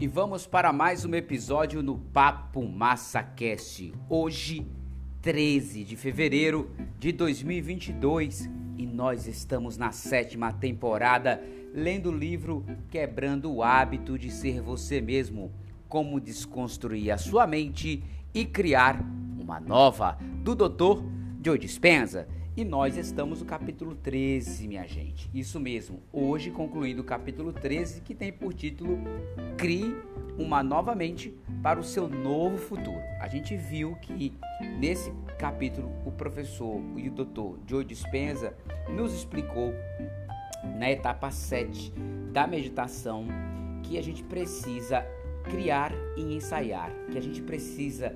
E vamos para mais um episódio no Papo Massa Cast. Hoje, 13 de fevereiro de 2022, e nós estamos na sétima temporada lendo o livro Quebrando o Hábito de Ser Você Mesmo: Como Desconstruir a Sua Mente e Criar uma Nova, do Dr. Joe Dispenza. E nós estamos no capítulo 13, minha gente. Isso mesmo, hoje concluindo o capítulo 13, que tem por título Crie uma nova mente para o seu novo futuro. A gente viu que nesse capítulo o professor e o doutor Joe Dispenza nos explicou na etapa 7 da meditação que a gente precisa criar e ensaiar, que a gente precisa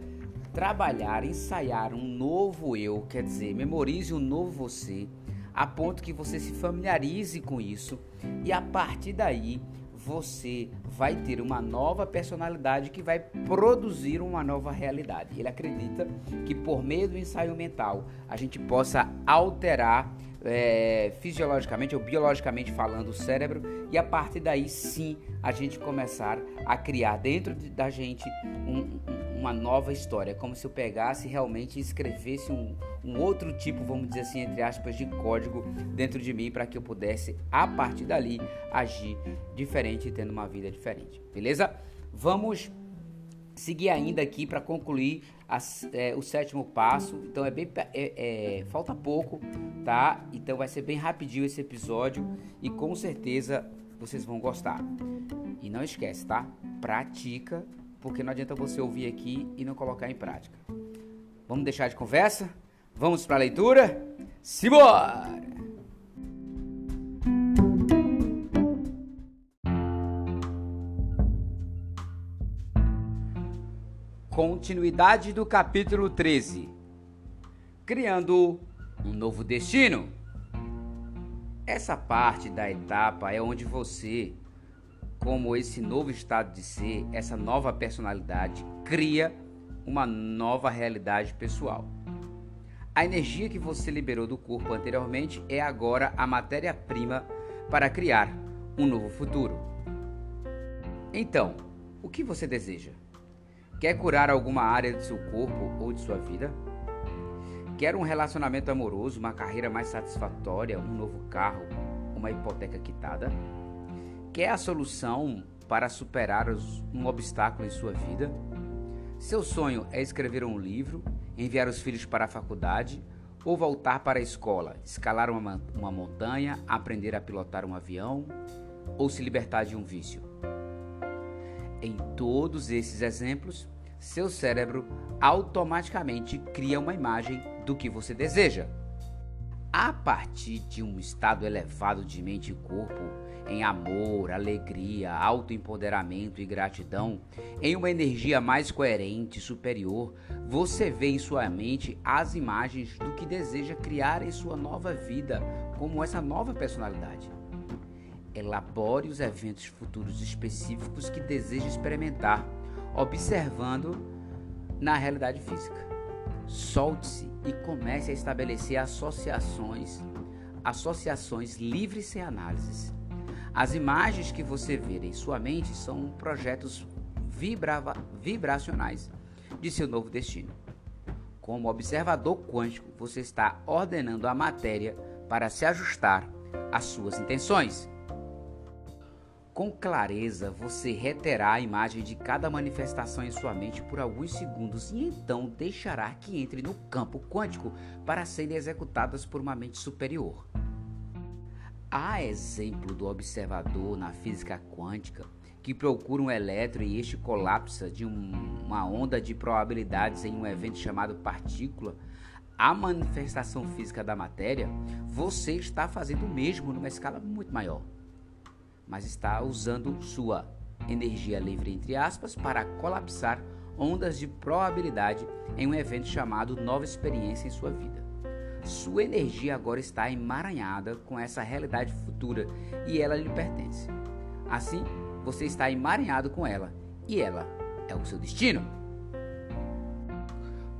trabalhar, ensaiar um novo eu, quer dizer, memorize um novo você, a ponto que você se familiarize com isso e a partir daí você vai ter uma nova personalidade que vai produzir uma nova realidade. Ele acredita que por meio do ensaio mental a gente possa alterar é, fisiologicamente ou biologicamente falando o cérebro e a partir daí sim a gente começar a criar dentro da gente um, uma nova história, como se eu pegasse realmente e escrevesse um, um outro tipo, vamos dizer assim, entre aspas, de código dentro de mim para que eu pudesse, a partir dali, agir diferente e tendo uma vida diferente. Beleza? Vamos seguir ainda aqui para concluir as, é, o sétimo passo. Então é bem é, é, falta pouco, tá? Então vai ser bem rapidinho esse episódio e com certeza vocês vão gostar. E não esquece, tá? Pratica porque não adianta você ouvir aqui e não colocar em prática. Vamos deixar de conversa? Vamos para a leitura? Simbora! Continuidade do capítulo 13 Criando um novo destino. Essa parte da etapa é onde você como esse novo estado de ser, essa nova personalidade, cria uma nova realidade pessoal. A energia que você liberou do corpo anteriormente é agora a matéria-prima para criar um novo futuro. Então, o que você deseja? Quer curar alguma área do seu corpo ou de sua vida? Quer um relacionamento amoroso, uma carreira mais satisfatória, um novo carro, uma hipoteca quitada? Quer a solução para superar um obstáculo em sua vida? Seu sonho é escrever um livro, enviar os filhos para a faculdade ou voltar para a escola, escalar uma, uma montanha, aprender a pilotar um avião ou se libertar de um vício? Em todos esses exemplos, seu cérebro automaticamente cria uma imagem do que você deseja. A partir de um estado elevado de mente e corpo, em amor, alegria, autoempoderamento e gratidão, em uma energia mais coerente e superior, você vê em sua mente as imagens do que deseja criar em sua nova vida, como essa nova personalidade. Elabore os eventos futuros específicos que deseja experimentar, observando na realidade física. Solte-se e comece a estabelecer associações, associações livres sem análises as imagens que você vê em sua mente são projetos vibrava, vibracionais de seu novo destino. Como observador quântico, você está ordenando a matéria para se ajustar às suas intenções. Com clareza, você reterá a imagem de cada manifestação em sua mente por alguns segundos e então deixará que entre no campo quântico para serem executadas por uma mente superior. Há exemplo do observador na física quântica que procura um elétron e este colapsa de um, uma onda de probabilidades em um evento chamado partícula, a manifestação física da matéria, você está fazendo o mesmo numa escala muito maior, mas está usando sua energia livre, entre aspas, para colapsar ondas de probabilidade em um evento chamado nova experiência em sua vida. Sua energia agora está emaranhada com essa realidade futura e ela lhe pertence. Assim, você está emaranhado com ela e ela é o seu destino.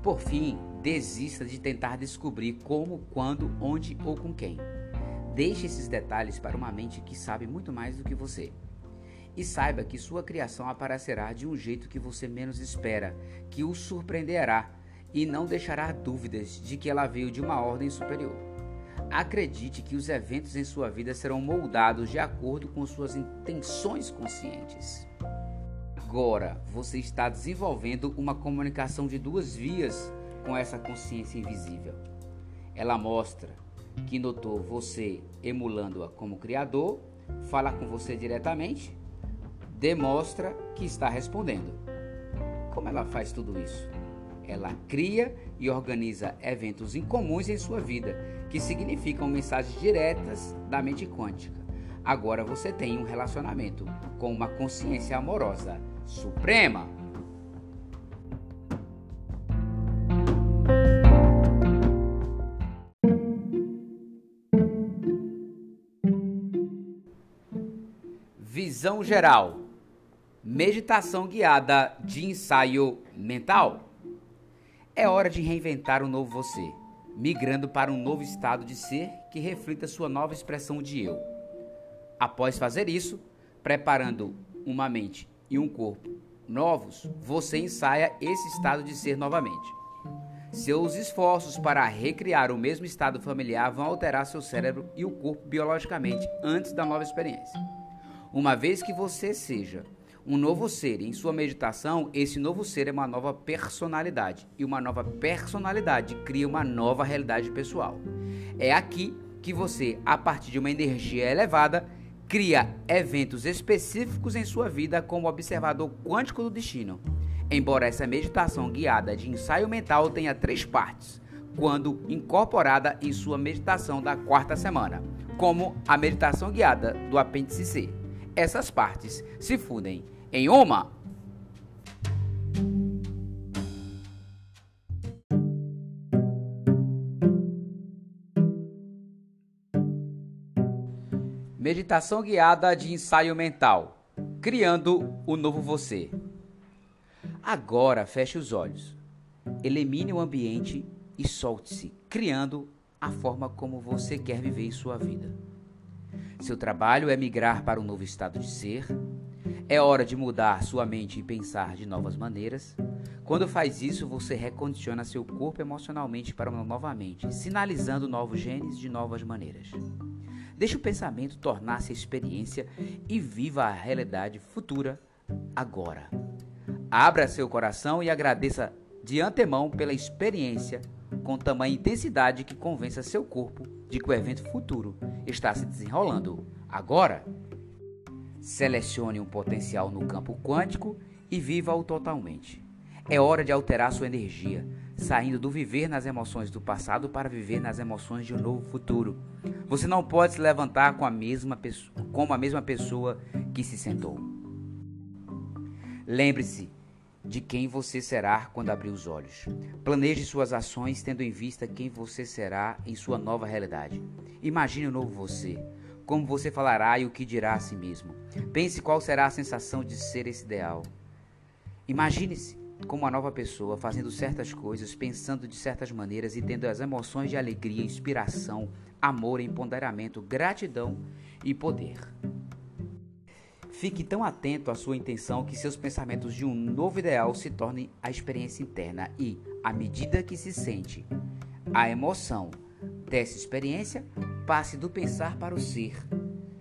Por fim, desista de tentar descobrir como, quando, onde ou com quem. Deixe esses detalhes para uma mente que sabe muito mais do que você. E saiba que sua criação aparecerá de um jeito que você menos espera, que o surpreenderá e não deixará dúvidas de que ela veio de uma ordem superior. Acredite que os eventos em sua vida serão moldados de acordo com suas intenções conscientes. Agora você está desenvolvendo uma comunicação de duas vias com essa consciência invisível. Ela mostra que notou você emulando-a como criador, fala com você diretamente, demonstra que está respondendo. Como ela faz tudo isso? Ela cria e organiza eventos incomuns em sua vida, que significam mensagens diretas da mente quântica. Agora você tem um relacionamento com uma consciência amorosa suprema. Visão geral. Meditação guiada de ensaio mental. É hora de reinventar um novo você, migrando para um novo estado de ser que reflita sua nova expressão de eu. Após fazer isso, preparando uma mente e um corpo novos, você ensaia esse estado de ser novamente. Seus esforços para recriar o mesmo estado familiar vão alterar seu cérebro e o corpo biologicamente antes da nova experiência. Uma vez que você seja um novo ser em sua meditação, esse novo ser é uma nova personalidade. E uma nova personalidade cria uma nova realidade pessoal. É aqui que você, a partir de uma energia elevada, cria eventos específicos em sua vida como observador quântico do destino. Embora essa meditação guiada de ensaio mental tenha três partes, quando incorporada em sua meditação da quarta semana, como a meditação guiada do apêndice C. Essas partes se fundem em uma Meditação guiada de ensaio mental, criando o novo você. Agora feche os olhos, elimine o ambiente e solte-se, criando a forma como você quer viver sua vida. Seu trabalho é migrar para um novo estado de ser. É hora de mudar sua mente e pensar de novas maneiras. Quando faz isso, você recondiciona seu corpo emocionalmente para uma nova mente, sinalizando novos genes de novas maneiras. Deixe o pensamento tornar-se experiência e viva a realidade futura agora. Abra seu coração e agradeça de antemão pela experiência com tamanha intensidade que convença seu corpo de que o evento futuro está se desenrolando agora. Selecione um potencial no campo quântico e viva-o totalmente. É hora de alterar sua energia, saindo do viver nas emoções do passado para viver nas emoções de um novo futuro. Você não pode se levantar com a mesma pessoa, como a mesma pessoa que se sentou. Lembre-se de quem você será quando abrir os olhos. Planeje suas ações tendo em vista quem você será em sua nova realidade. Imagine o novo você, como você falará e o que dirá a si mesmo. Pense qual será a sensação de ser esse ideal. Imagine-se como uma nova pessoa, fazendo certas coisas, pensando de certas maneiras e tendo as emoções de alegria, inspiração, amor, empoderamento, gratidão e poder. Fique tão atento à sua intenção que seus pensamentos de um novo ideal se tornem a experiência interna e, à medida que se sente a emoção dessa experiência, passe do pensar para o ser.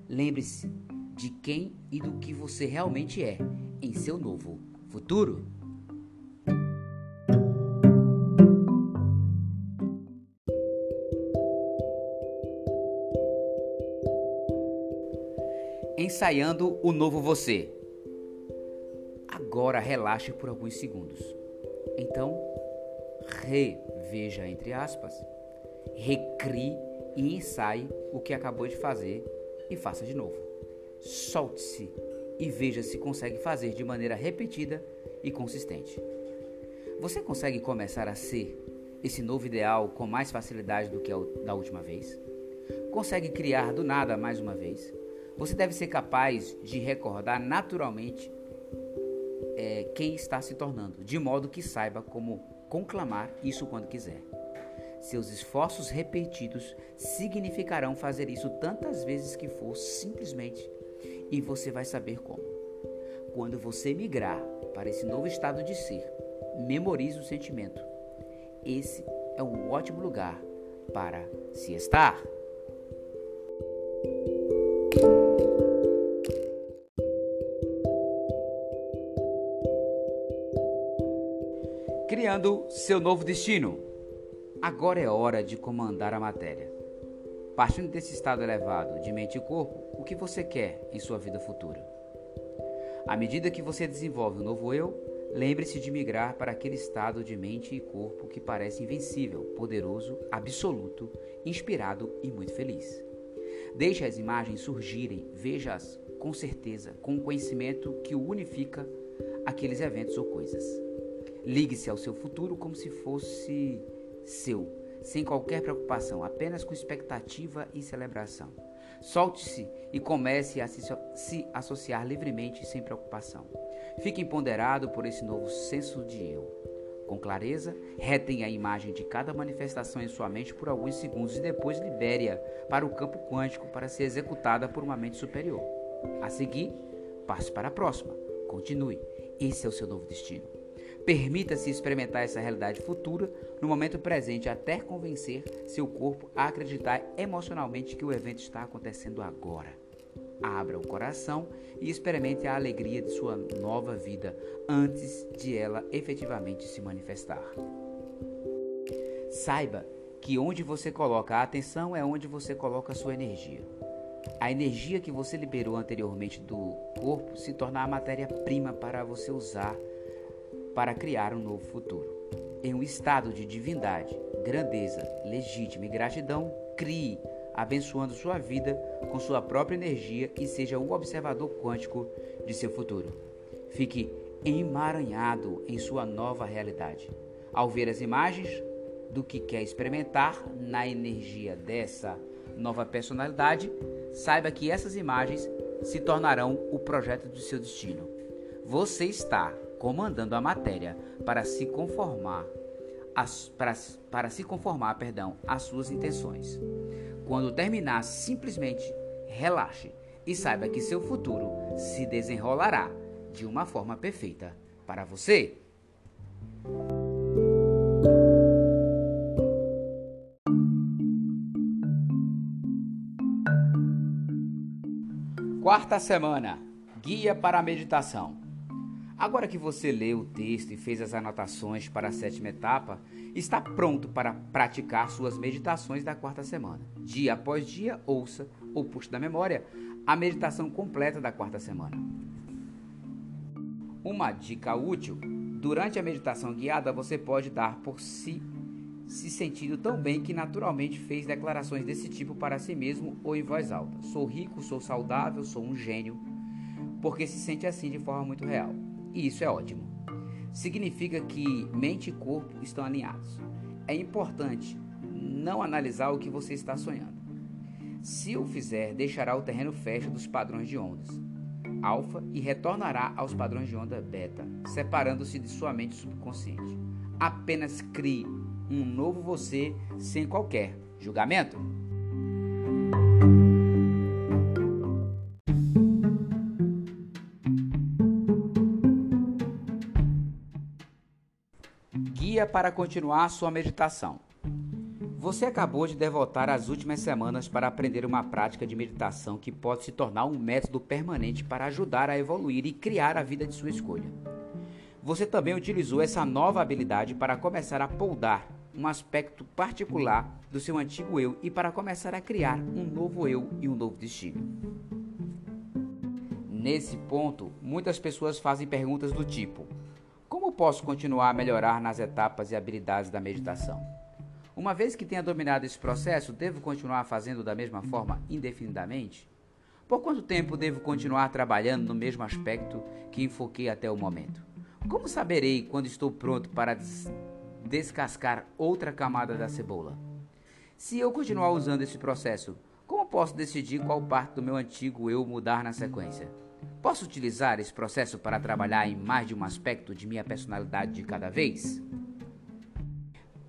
Lembre-se de quem e do que você realmente é em seu novo futuro. ensaiando o novo você. Agora relaxe por alguns segundos. Então, reveja entre aspas, recrie e ensaie o que acabou de fazer e faça de novo. Solte-se e veja se consegue fazer de maneira repetida e consistente. Você consegue começar a ser esse novo ideal com mais facilidade do que da última vez? Consegue criar do nada mais uma vez? Você deve ser capaz de recordar naturalmente é, quem está se tornando, de modo que saiba como conclamar isso quando quiser. Seus esforços repetidos significarão fazer isso tantas vezes que for, simplesmente, e você vai saber como. Quando você migrar para esse novo estado de ser, memorize o sentimento. Esse é um ótimo lugar para se estar. Criando seu novo destino. Agora é hora de comandar a matéria. Partindo desse estado elevado de mente e corpo, o que você quer em sua vida futura? À medida que você desenvolve um novo eu, lembre-se de migrar para aquele estado de mente e corpo que parece invencível, poderoso, absoluto, inspirado e muito feliz. Deixe as imagens surgirem, veja-as com certeza, com o conhecimento que o unifica aqueles eventos ou coisas. Ligue-se ao seu futuro como se fosse seu sem qualquer preocupação, apenas com expectativa e celebração. Solte-se e comece a se associar livremente sem preocupação. Fique empoderado por esse novo senso de eu. Com clareza, retenha a imagem de cada manifestação em sua mente por alguns segundos e depois libere-a para o campo quântico para ser executada por uma mente superior. A seguir, passe para a próxima. Continue. Esse é o seu novo destino. Permita-se experimentar essa realidade futura no momento presente até convencer seu corpo a acreditar emocionalmente que o evento está acontecendo agora. Abra o coração e experimente a alegria de sua nova vida antes de ela efetivamente se manifestar. Saiba que onde você coloca a atenção é onde você coloca a sua energia. A energia que você liberou anteriormente do corpo se torna a matéria-prima para você usar para criar um novo futuro. Em um estado de divindade, grandeza, legítima e gratidão, crie, abençoando sua vida com sua própria energia e seja o observador quântico de seu futuro. Fique emaranhado em sua nova realidade. Ao ver as imagens do que quer experimentar na energia dessa nova personalidade, saiba que essas imagens se tornarão o projeto de seu destino. Você está comandando a matéria para se conformar as, para, para se conformar, perdão, às suas intenções. Quando terminar, simplesmente relaxe e saiba que seu futuro se desenrolará de uma forma perfeita para você. Quarta semana Guia para a Meditação. Agora que você leu o texto e fez as anotações para a sétima etapa, está pronto para praticar suas meditações da quarta semana. Dia após dia, ouça ou puxe da memória a meditação completa da quarta semana. Uma dica útil: durante a meditação guiada, você pode dar por si se sentindo tão bem que naturalmente fez declarações desse tipo para si mesmo ou em voz alta. Sou rico, sou saudável, sou um gênio, porque se sente assim de forma muito real. E isso é ótimo. Significa que mente e corpo estão alinhados. É importante não analisar o que você está sonhando. Se o fizer, deixará o terreno fértil dos padrões de ondas alfa e retornará aos padrões de onda beta, separando-se de sua mente subconsciente. Apenas crie um novo você sem qualquer julgamento. Para continuar sua meditação. Você acabou de devotar as últimas semanas para aprender uma prática de meditação que pode se tornar um método permanente para ajudar a evoluir e criar a vida de sua escolha. Você também utilizou essa nova habilidade para começar a poldar um aspecto particular do seu antigo eu e para começar a criar um novo eu e um novo destino. Nesse ponto, muitas pessoas fazem perguntas do tipo: posso continuar a melhorar nas etapas e habilidades da meditação? Uma vez que tenha dominado esse processo, devo continuar fazendo da mesma forma indefinidamente? Por quanto tempo devo continuar trabalhando no mesmo aspecto que enfoquei até o momento? Como saberei quando estou pronto para des descascar outra camada da cebola? Se eu continuar usando esse processo, como posso decidir qual parte do meu antigo eu mudar na sequência? Posso utilizar esse processo para trabalhar em mais de um aspecto de minha personalidade de cada vez?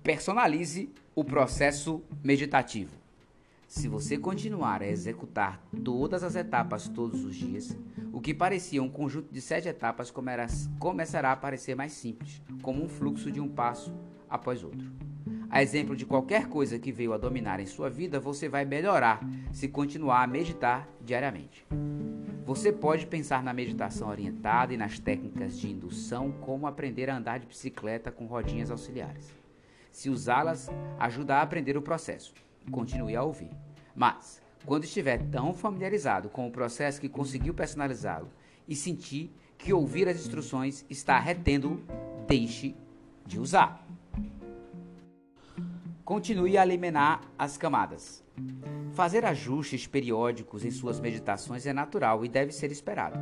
Personalize o processo meditativo. Se você continuar a executar todas as etapas todos os dias, o que parecia um conjunto de sete etapas começará a parecer mais simples, como um fluxo de um passo após outro. A exemplo de qualquer coisa que veio a dominar em sua vida, você vai melhorar se continuar a meditar diariamente. Você pode pensar na meditação orientada e nas técnicas de indução como aprender a andar de bicicleta com rodinhas auxiliares. Se usá-las, ajuda a aprender o processo. Continue a ouvir. Mas, quando estiver tão familiarizado com o processo que conseguiu personalizá-lo e sentir que ouvir as instruções está retendo, deixe de usar. Continue a eliminar as camadas. Fazer ajustes periódicos em suas meditações é natural e deve ser esperado,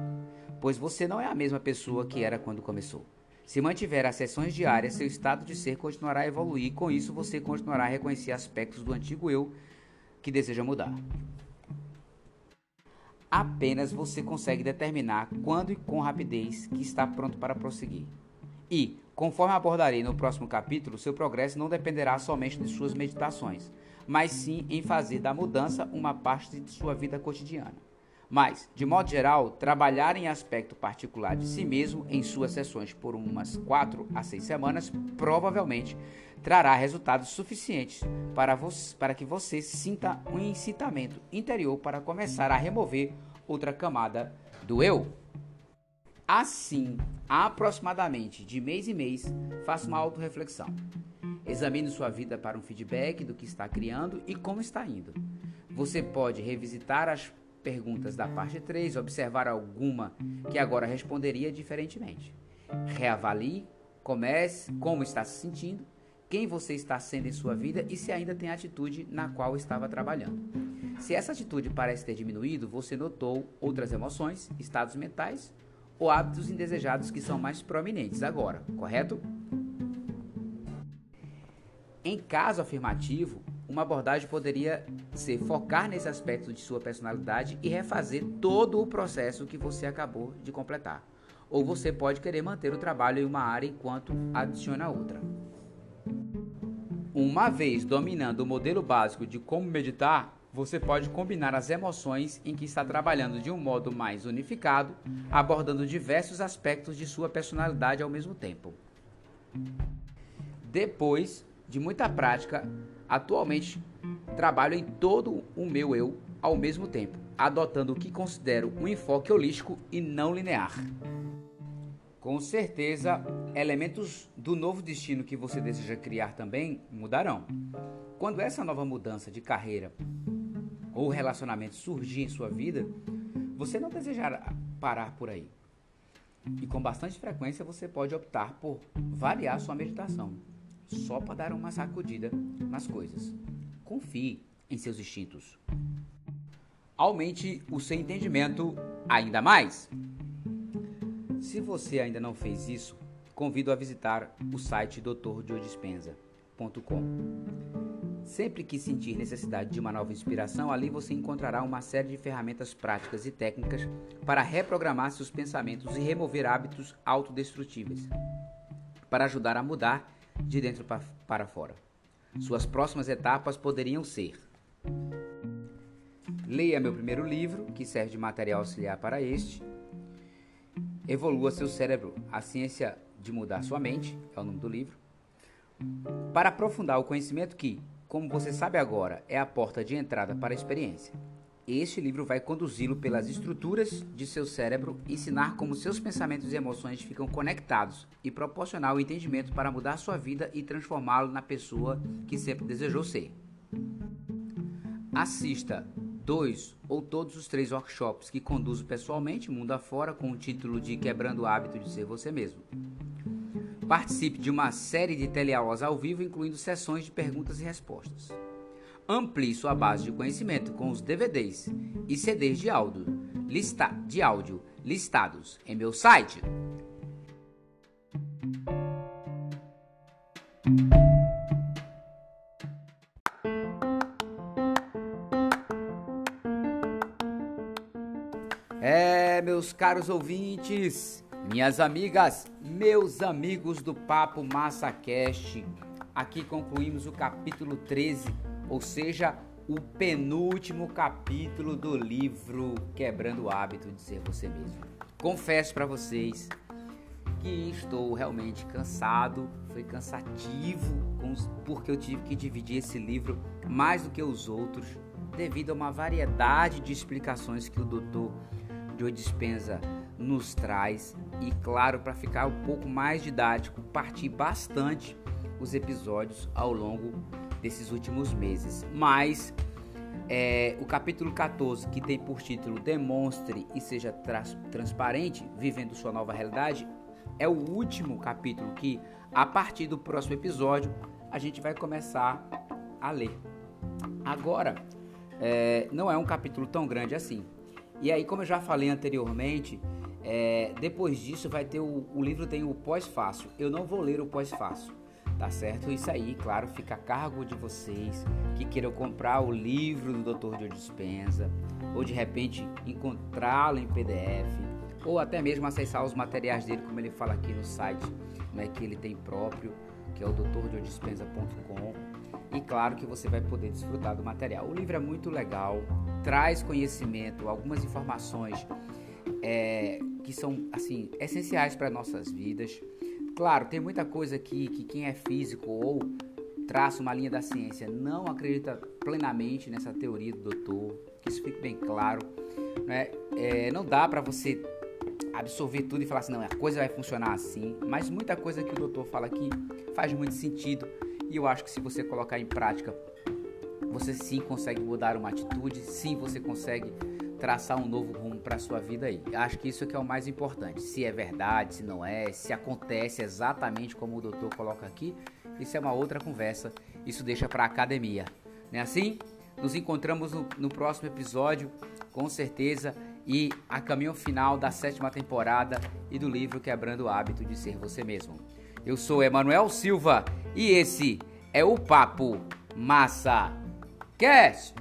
pois você não é a mesma pessoa que era quando começou. Se mantiver as sessões diárias, seu estado de ser continuará a evoluir e com isso você continuará a reconhecer aspectos do antigo eu que deseja mudar. Apenas você consegue determinar quando e com rapidez que está pronto para prosseguir. E, conforme abordarei no próximo capítulo, seu progresso não dependerá somente de suas meditações, mas sim em fazer da mudança uma parte de sua vida cotidiana. Mas, de modo geral, trabalhar em aspecto particular de si mesmo em suas sessões por umas 4 a 6 semanas provavelmente trará resultados suficientes para, você, para que você sinta um incitamento interior para começar a remover outra camada do eu. Assim, aproximadamente de mês em mês, faça uma autorreflexão. Examine sua vida para um feedback do que está criando e como está indo. Você pode revisitar as perguntas da parte 3, observar alguma que agora responderia diferentemente. Reavalie, comece, como está se sentindo, quem você está sendo em sua vida e se ainda tem a atitude na qual estava trabalhando. Se essa atitude parece ter diminuído, você notou outras emoções, estados mentais ou hábitos indesejados que são mais prominentes agora, correto? Em caso afirmativo, uma abordagem poderia ser focar nesse aspecto de sua personalidade e refazer todo o processo que você acabou de completar. Ou você pode querer manter o trabalho em uma área enquanto adiciona outra. Uma vez dominando o modelo básico de como meditar, você pode combinar as emoções em que está trabalhando de um modo mais unificado, abordando diversos aspectos de sua personalidade ao mesmo tempo. Depois de muita prática, atualmente trabalho em todo o meu eu ao mesmo tempo, adotando o que considero um enfoque holístico e não linear. Com certeza, elementos do novo destino que você deseja criar também mudarão. Quando essa nova mudança de carreira ou relacionamento surgir em sua vida, você não desejará parar por aí. E com bastante frequência você pode optar por variar sua meditação, só para dar uma sacudida nas coisas. Confie em seus instintos. Aumente o seu entendimento ainda mais. Se você ainda não fez isso, convido a visitar o site drdiodispensa.com. Sempre que sentir necessidade de uma nova inspiração, ali você encontrará uma série de ferramentas práticas e técnicas para reprogramar seus pensamentos e remover hábitos autodestrutíveis, para ajudar a mudar de dentro para fora. Suas próximas etapas poderiam ser: leia meu primeiro livro, que serve de material auxiliar para este Evolua seu cérebro, a ciência de mudar sua mente, é o nome do livro. Para aprofundar o conhecimento que, como você sabe agora, é a porta de entrada para a experiência. Este livro vai conduzi-lo pelas estruturas de seu cérebro, ensinar como seus pensamentos e emoções ficam conectados e proporcionar o entendimento para mudar sua vida e transformá-lo na pessoa que sempre desejou ser. Assista dois ou todos os três workshops que conduzo pessoalmente mundo afora com o título de Quebrando o Hábito de Ser Você Mesmo. Participe de uma série de teleaulas ao vivo, incluindo sessões de perguntas e respostas. Amplie sua base de conhecimento com os DVDs e CDs de áudio, lista, de áudio listados em meu site meus caros ouvintes, minhas amigas, meus amigos do Papo Massa Cast. Aqui concluímos o capítulo 13, ou seja, o penúltimo capítulo do livro Quebrando o Hábito de Ser Você Mesmo. Confesso para vocês que estou realmente cansado, foi cansativo porque eu tive que dividir esse livro mais do que os outros, devido a uma variedade de explicações que o doutor Joe Dispenza nos traz e claro, para ficar um pouco mais didático, parti bastante os episódios ao longo desses últimos meses. Mas é, o capítulo 14, que tem por título Demonstre e seja trans transparente, vivendo sua nova realidade, é o último capítulo que, a partir do próximo episódio, a gente vai começar a ler. Agora, é, não é um capítulo tão grande assim. E aí, como eu já falei anteriormente, é, depois disso vai ter o, o livro tem o pós-fácil. Eu não vou ler o pós-fácil, tá certo? Isso aí, claro, fica a cargo de vocês que queiram comprar o livro do Dr. Joe Dispenza ou de repente encontrá-lo em PDF ou até mesmo acessar os materiais dele, como ele fala aqui no site, né, que ele tem próprio, que é o drjodispenza.com. E claro que você vai poder desfrutar do material. O livro é muito legal, traz conhecimento, algumas informações é, que são assim essenciais para nossas vidas. Claro, tem muita coisa aqui que quem é físico ou traça uma linha da ciência não acredita plenamente nessa teoria do doutor, que isso fique bem claro. Né? É, não dá para você absorver tudo e falar assim, não, a coisa vai funcionar assim, mas muita coisa que o doutor fala aqui faz muito sentido e eu acho que se você colocar em prática, você sim consegue mudar uma atitude, sim você consegue traçar um novo rumo para sua vida aí. Acho que isso é que é o mais importante. Se é verdade, se não é, se acontece exatamente como o doutor coloca aqui, isso é uma outra conversa. Isso deixa para academia. Não é assim? Nos encontramos no, no próximo episódio, com certeza, e a caminho final da sétima temporada e do livro Quebrando o Hábito de Ser Você Mesmo. Eu sou Emanuel Silva e esse é o Papo Massa Cast.